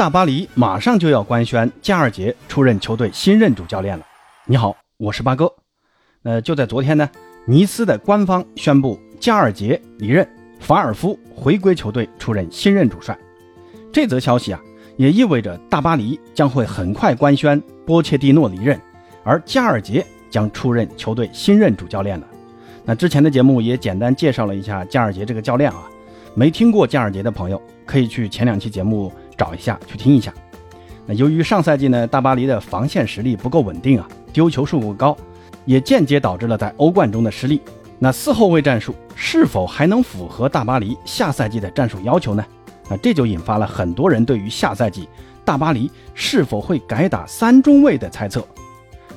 大巴黎马上就要官宣加尔杰出任球队新任主教练了。你好，我是八哥。呃，就在昨天呢，尼斯的官方宣布加尔杰离任，法尔夫回归球队出任新任主帅。这则消息啊，也意味着大巴黎将会很快官宣波切蒂诺离任，而加尔杰将出任球队新任主教练了。那之前的节目也简单介绍了一下加尔杰这个教练啊，没听过加尔杰的朋友可以去前两期节目。找一下去听一下。那由于上赛季呢，大巴黎的防线实力不够稳定啊，丢球数过高，也间接导致了在欧冠中的失利。那四后卫战术是否还能符合大巴黎下赛季的战术要求呢？那这就引发了很多人对于下赛季大巴黎是否会改打三中卫的猜测。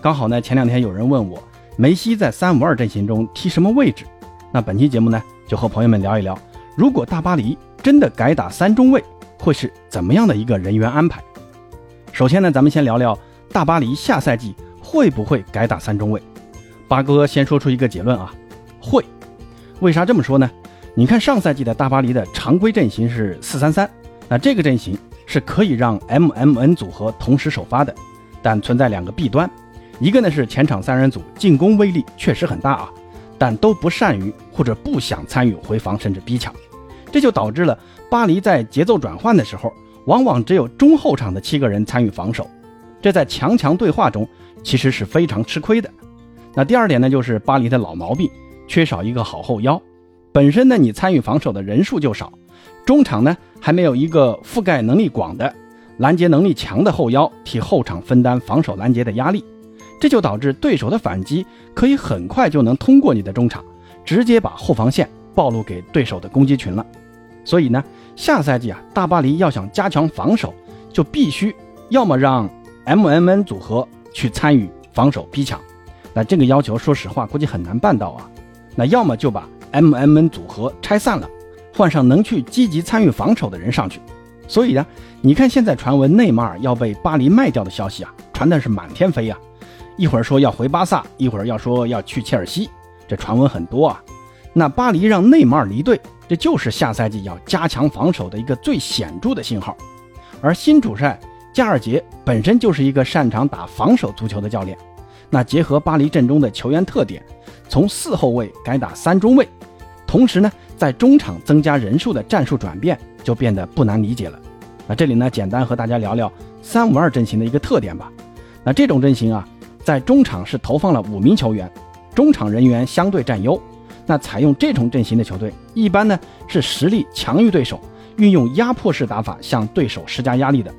刚好呢，前两天有人问我，梅西在三五二阵型中踢什么位置？那本期节目呢，就和朋友们聊一聊，如果大巴黎真的改打三中卫。会是怎么样的一个人员安排？首先呢，咱们先聊聊大巴黎下赛季会不会改打三中卫。八哥先说出一个结论啊，会。为啥这么说呢？你看上赛季的大巴黎的常规阵型是四三三，那这个阵型是可以让 M M N 组合同时首发的，但存在两个弊端，一个呢是前场三人组进攻威力确实很大啊，但都不善于或者不想参与回防甚至逼抢。这就导致了巴黎在节奏转换的时候，往往只有中后场的七个人参与防守，这在强强对话中其实是非常吃亏的。那第二点呢，就是巴黎的老毛病，缺少一个好后腰。本身呢，你参与防守的人数就少，中场呢还没有一个覆盖能力广的、拦截能力强的后腰替后场分担防守拦截的压力，这就导致对手的反击可以很快就能通过你的中场，直接把后防线暴露给对手的攻击群了。所以呢，下赛季啊，大巴黎要想加强防守，就必须要么让 M M N 组合去参与防守逼抢，那这个要求说实话估计很难办到啊。那要么就把 M M N 组合拆散了，换上能去积极参与防守的人上去。所以呢，你看现在传闻内马尔要被巴黎卖掉的消息啊，传的是满天飞呀，一会儿说要回巴萨，一会儿要说要去切尔西，这传闻很多啊。那巴黎让内马尔离队。这就是下赛季要加强防守的一个最显著的信号，而新主帅加尔杰本身就是一个擅长打防守足球的教练，那结合巴黎阵中的球员特点，从四后卫改打三中卫，同时呢在中场增加人数的战术转变就变得不难理解了。那这里呢简单和大家聊聊三五二阵型的一个特点吧。那这种阵型啊，在中场是投放了五名球员，中场人员相对占优。那采用这种阵型的球队，一般呢是实力强于对手，运用压迫式打法向对手施加压力的。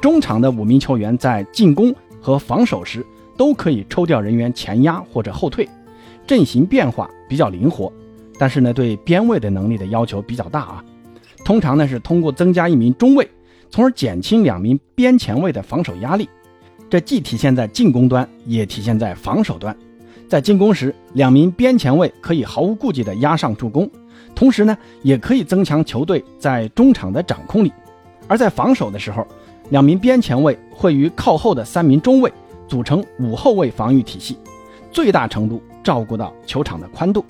中场的五名球员在进攻和防守时都可以抽调人员前压或者后退，阵型变化比较灵活。但是呢，对边位的能力的要求比较大啊。通常呢是通过增加一名中卫，从而减轻两名边前卫的防守压力。这既体现在进攻端，也体现在防守端。在进攻时，两名边前卫可以毫无顾忌地压上助攻，同时呢，也可以增强球队在中场的掌控力；而在防守的时候，两名边前卫会与靠后的三名中卫组成五后卫防御体系，最大程度照顾到球场的宽度。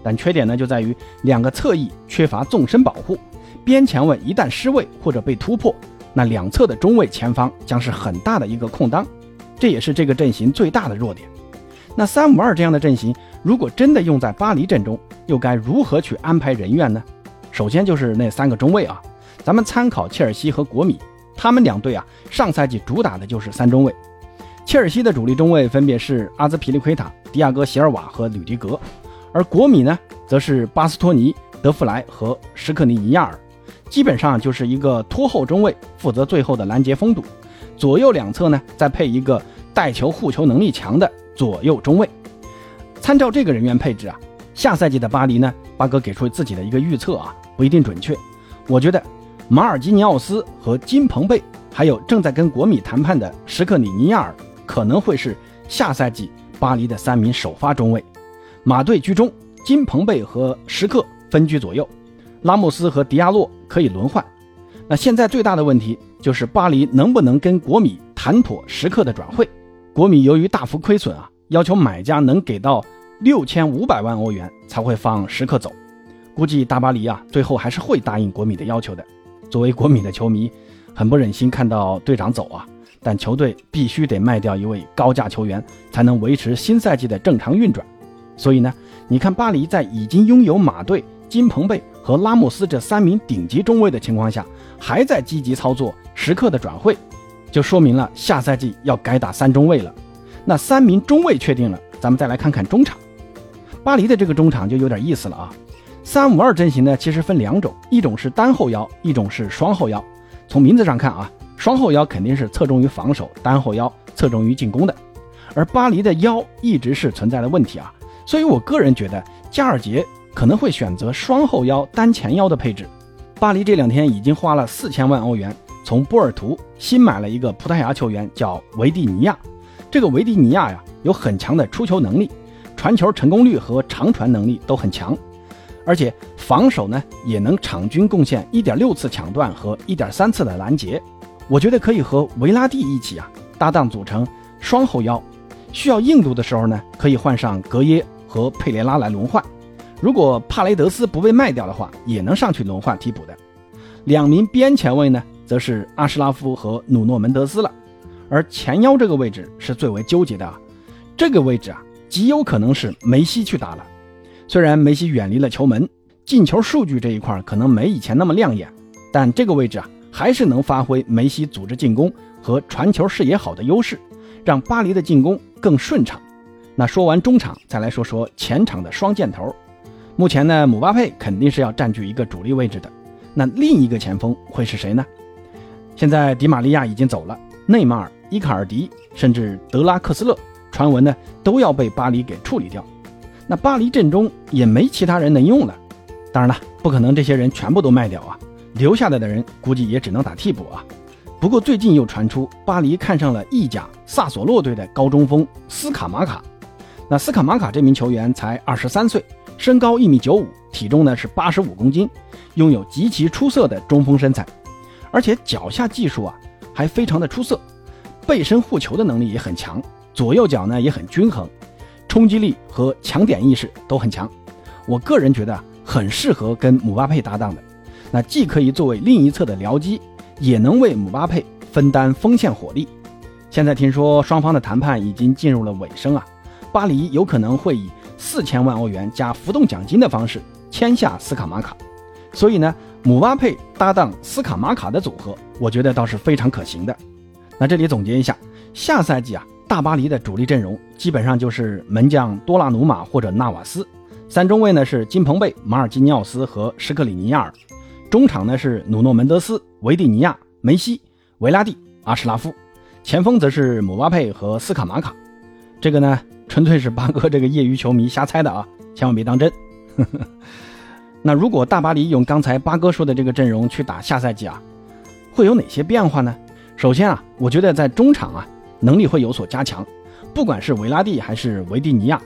但缺点呢，就在于两个侧翼缺乏纵深保护，边前卫一旦失位或者被突破，那两侧的中卫前方将是很大的一个空当，这也是这个阵型最大的弱点。那三五二这样的阵型，如果真的用在巴黎阵中，又该如何去安排人员呢？首先就是那三个中卫啊，咱们参考切尔西和国米，他们两队啊，上赛季主打的就是三中卫。切尔西的主力中卫分别是阿兹皮利奎塔、迪亚哥席尔瓦和吕迪格，而国米呢，则是巴斯托尼、德弗莱和什克尼尼亚尔，基本上就是一个拖后中卫，负责最后的拦截封堵，左右两侧呢，再配一个带球护球能力强的。左右中卫，参照这个人员配置啊，下赛季的巴黎呢，八哥给出自己的一个预测啊，不一定准确。我觉得马尔基尼奥斯和金彭贝，还有正在跟国米谈判的什克里尼亚尔，可能会是下赛季巴黎的三名首发中卫。马队居中，金彭贝和什克分居左右，拉莫斯和迪亚洛可以轮换。那现在最大的问题就是巴黎能不能跟国米谈妥时刻的转会？国米由于大幅亏损啊，要求买家能给到六千五百万欧元才会放时刻走。估计大巴黎啊，最后还是会答应国米的要求的。作为国米的球迷，很不忍心看到队长走啊，但球队必须得卖掉一位高价球员，才能维持新赛季的正常运转。所以呢，你看巴黎在已经拥有马队、金彭贝和拉莫斯这三名顶级中卫的情况下，还在积极操作时刻的转会，就说明了下赛季要改打三中卫了。那三名中卫确定了，咱们再来看看中场。巴黎的这个中场就有点意思了啊。三五二阵型呢，其实分两种，一种是单后腰，一种是双后腰。从名字上看啊，双后腰肯定是侧重于防守，单后腰侧重于进攻的。而巴黎的腰一直是存在的问题啊，所以我个人觉得加尔杰可能会选择双后腰单前腰的配置。巴黎这两天已经花了四千万欧元，从波尔图新买了一个葡萄牙球员，叫维蒂尼亚。这个维蒂尼亚呀，有很强的出球能力，传球成功率和长传能力都很强。而且防守呢，也能场均贡献一点六次抢断和一点三次的拦截。我觉得可以和维拉蒂一起啊搭档组成双后腰，需要硬度的时候呢，可以换上格耶和佩雷拉来轮换。如果帕雷德斯不被卖掉的话，也能上去轮换替补的。两名边前卫呢，则是阿什拉夫和努诺门德斯了。而前腰这个位置是最为纠结的啊，这个位置啊，极有可能是梅西去打了。虽然梅西远离了球门，进球数据这一块可能没以前那么亮眼，但这个位置啊，还是能发挥梅西组织进攻和传球视野好的优势，让巴黎的进攻更顺畅。那说完中场，再来说说前场的双箭头。目前呢，姆巴佩肯定是要占据一个主力位置的，那另一个前锋会是谁呢？现在迪玛利亚已经走了，内马尔、伊卡尔迪甚至德拉克斯勒，传闻呢都要被巴黎给处理掉。那巴黎阵中也没其他人能用了，当然了，不可能这些人全部都卖掉啊，留下来的人估计也只能打替补啊。不过最近又传出巴黎看上了意甲萨索洛队的高中锋斯卡马卡。那斯卡马卡这名球员才二十三岁，身高一米九五，体重呢是八十五公斤，拥有极其出色的中锋身材，而且脚下技术啊还非常的出色，背身护球的能力也很强，左右脚呢也很均衡。冲击力和抢点意识都很强，我个人觉得很适合跟姆巴佩搭档的。那既可以作为另一侧的僚机，也能为姆巴佩分担锋线火力。现在听说双方的谈判已经进入了尾声啊，巴黎有可能会以四千万欧元加浮动奖金的方式签下斯卡马卡。所以呢，姆巴佩搭档斯卡马卡的组合，我觉得倒是非常可行的。那这里总结一下，下赛季啊。大巴黎的主力阵容基本上就是门将多拉努马或者纳瓦斯，三中卫呢是金彭贝、马尔基尼奥斯和施克里尼亚尔，中场呢是努诺门德斯、维蒂尼亚、梅西、维拉蒂、阿什拉夫，前锋则是姆巴佩和斯卡马卡。这个呢纯粹是八哥这个业余球迷瞎猜的啊，千万别当真。那如果大巴黎用刚才八哥说的这个阵容去打下赛季啊，会有哪些变化呢？首先啊，我觉得在中场啊。能力会有所加强，不管是维拉蒂还是维蒂尼亚，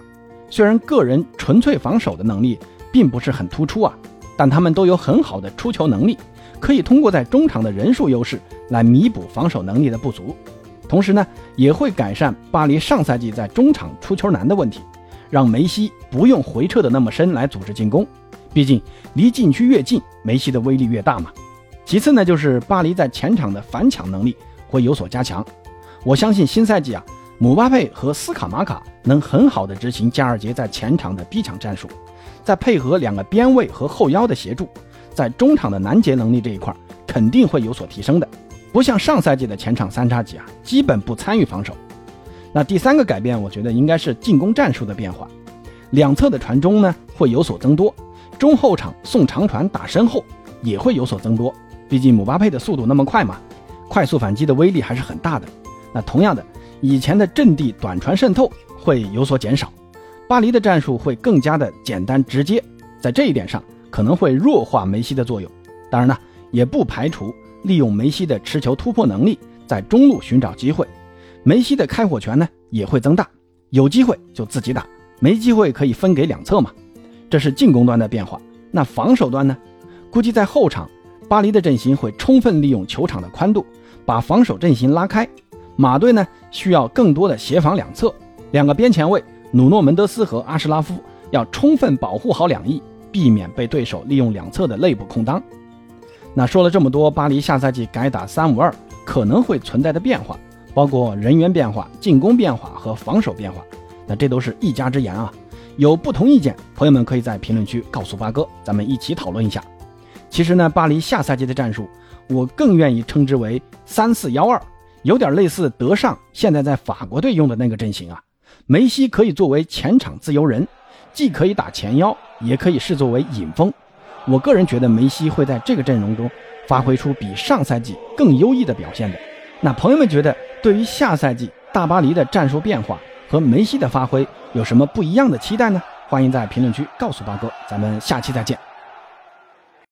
虽然个人纯粹防守的能力并不是很突出啊，但他们都有很好的出球能力，可以通过在中场的人数优势来弥补防守能力的不足。同时呢，也会改善巴黎上赛季在中场出球难的问题，让梅西不用回撤的那么深来组织进攻。毕竟离禁区越近，梅西的威力越大嘛。其次呢，就是巴黎在前场的反抢能力会有所加强。我相信新赛季啊，姆巴佩和斯卡马卡能很好的执行加尔杰在前场的逼抢战术，再配合两个边卫和后腰的协助，在中场的拦截能力这一块肯定会有所提升的。不像上赛季的前场三叉戟啊，基本不参与防守。那第三个改变，我觉得应该是进攻战术的变化，两侧的传中呢会有所增多，中后场送长传打身后也会有所增多。毕竟姆巴佩的速度那么快嘛，快速反击的威力还是很大的。那同样的，以前的阵地短传渗透会有所减少，巴黎的战术会更加的简单直接，在这一点上可能会弱化梅西的作用。当然呢，也不排除利用梅西的持球突破能力，在中路寻找机会，梅西的开火权呢也会增大，有机会就自己打，没机会可以分给两侧嘛。这是进攻端的变化。那防守端呢？估计在后场，巴黎的阵型会充分利用球场的宽度，把防守阵型拉开。马队呢需要更多的协防两侧，两个边前卫努诺门德斯和阿什拉夫要充分保护好两翼，避免被对手利用两侧的内部空当。那说了这么多，巴黎下赛季改打三五二可能会存在的变化，包括人员变化、进攻变化和防守变化，那这都是一家之言啊。有不同意见，朋友们可以在评论区告诉八哥，咱们一起讨论一下。其实呢，巴黎下赛季的战术，我更愿意称之为三四幺二，有点类似德尚现在在法国队用的那个阵型啊。梅西可以作为前场自由人，既可以打前腰，也可以视作为引锋。我个人觉得梅西会在这个阵容中发挥出比上赛季更优异的表现的。那朋友们觉得，对于下赛季大巴黎的战术变化和梅西的发挥有什么不一样的期待呢？欢迎在评论区告诉八哥，咱们下期再见。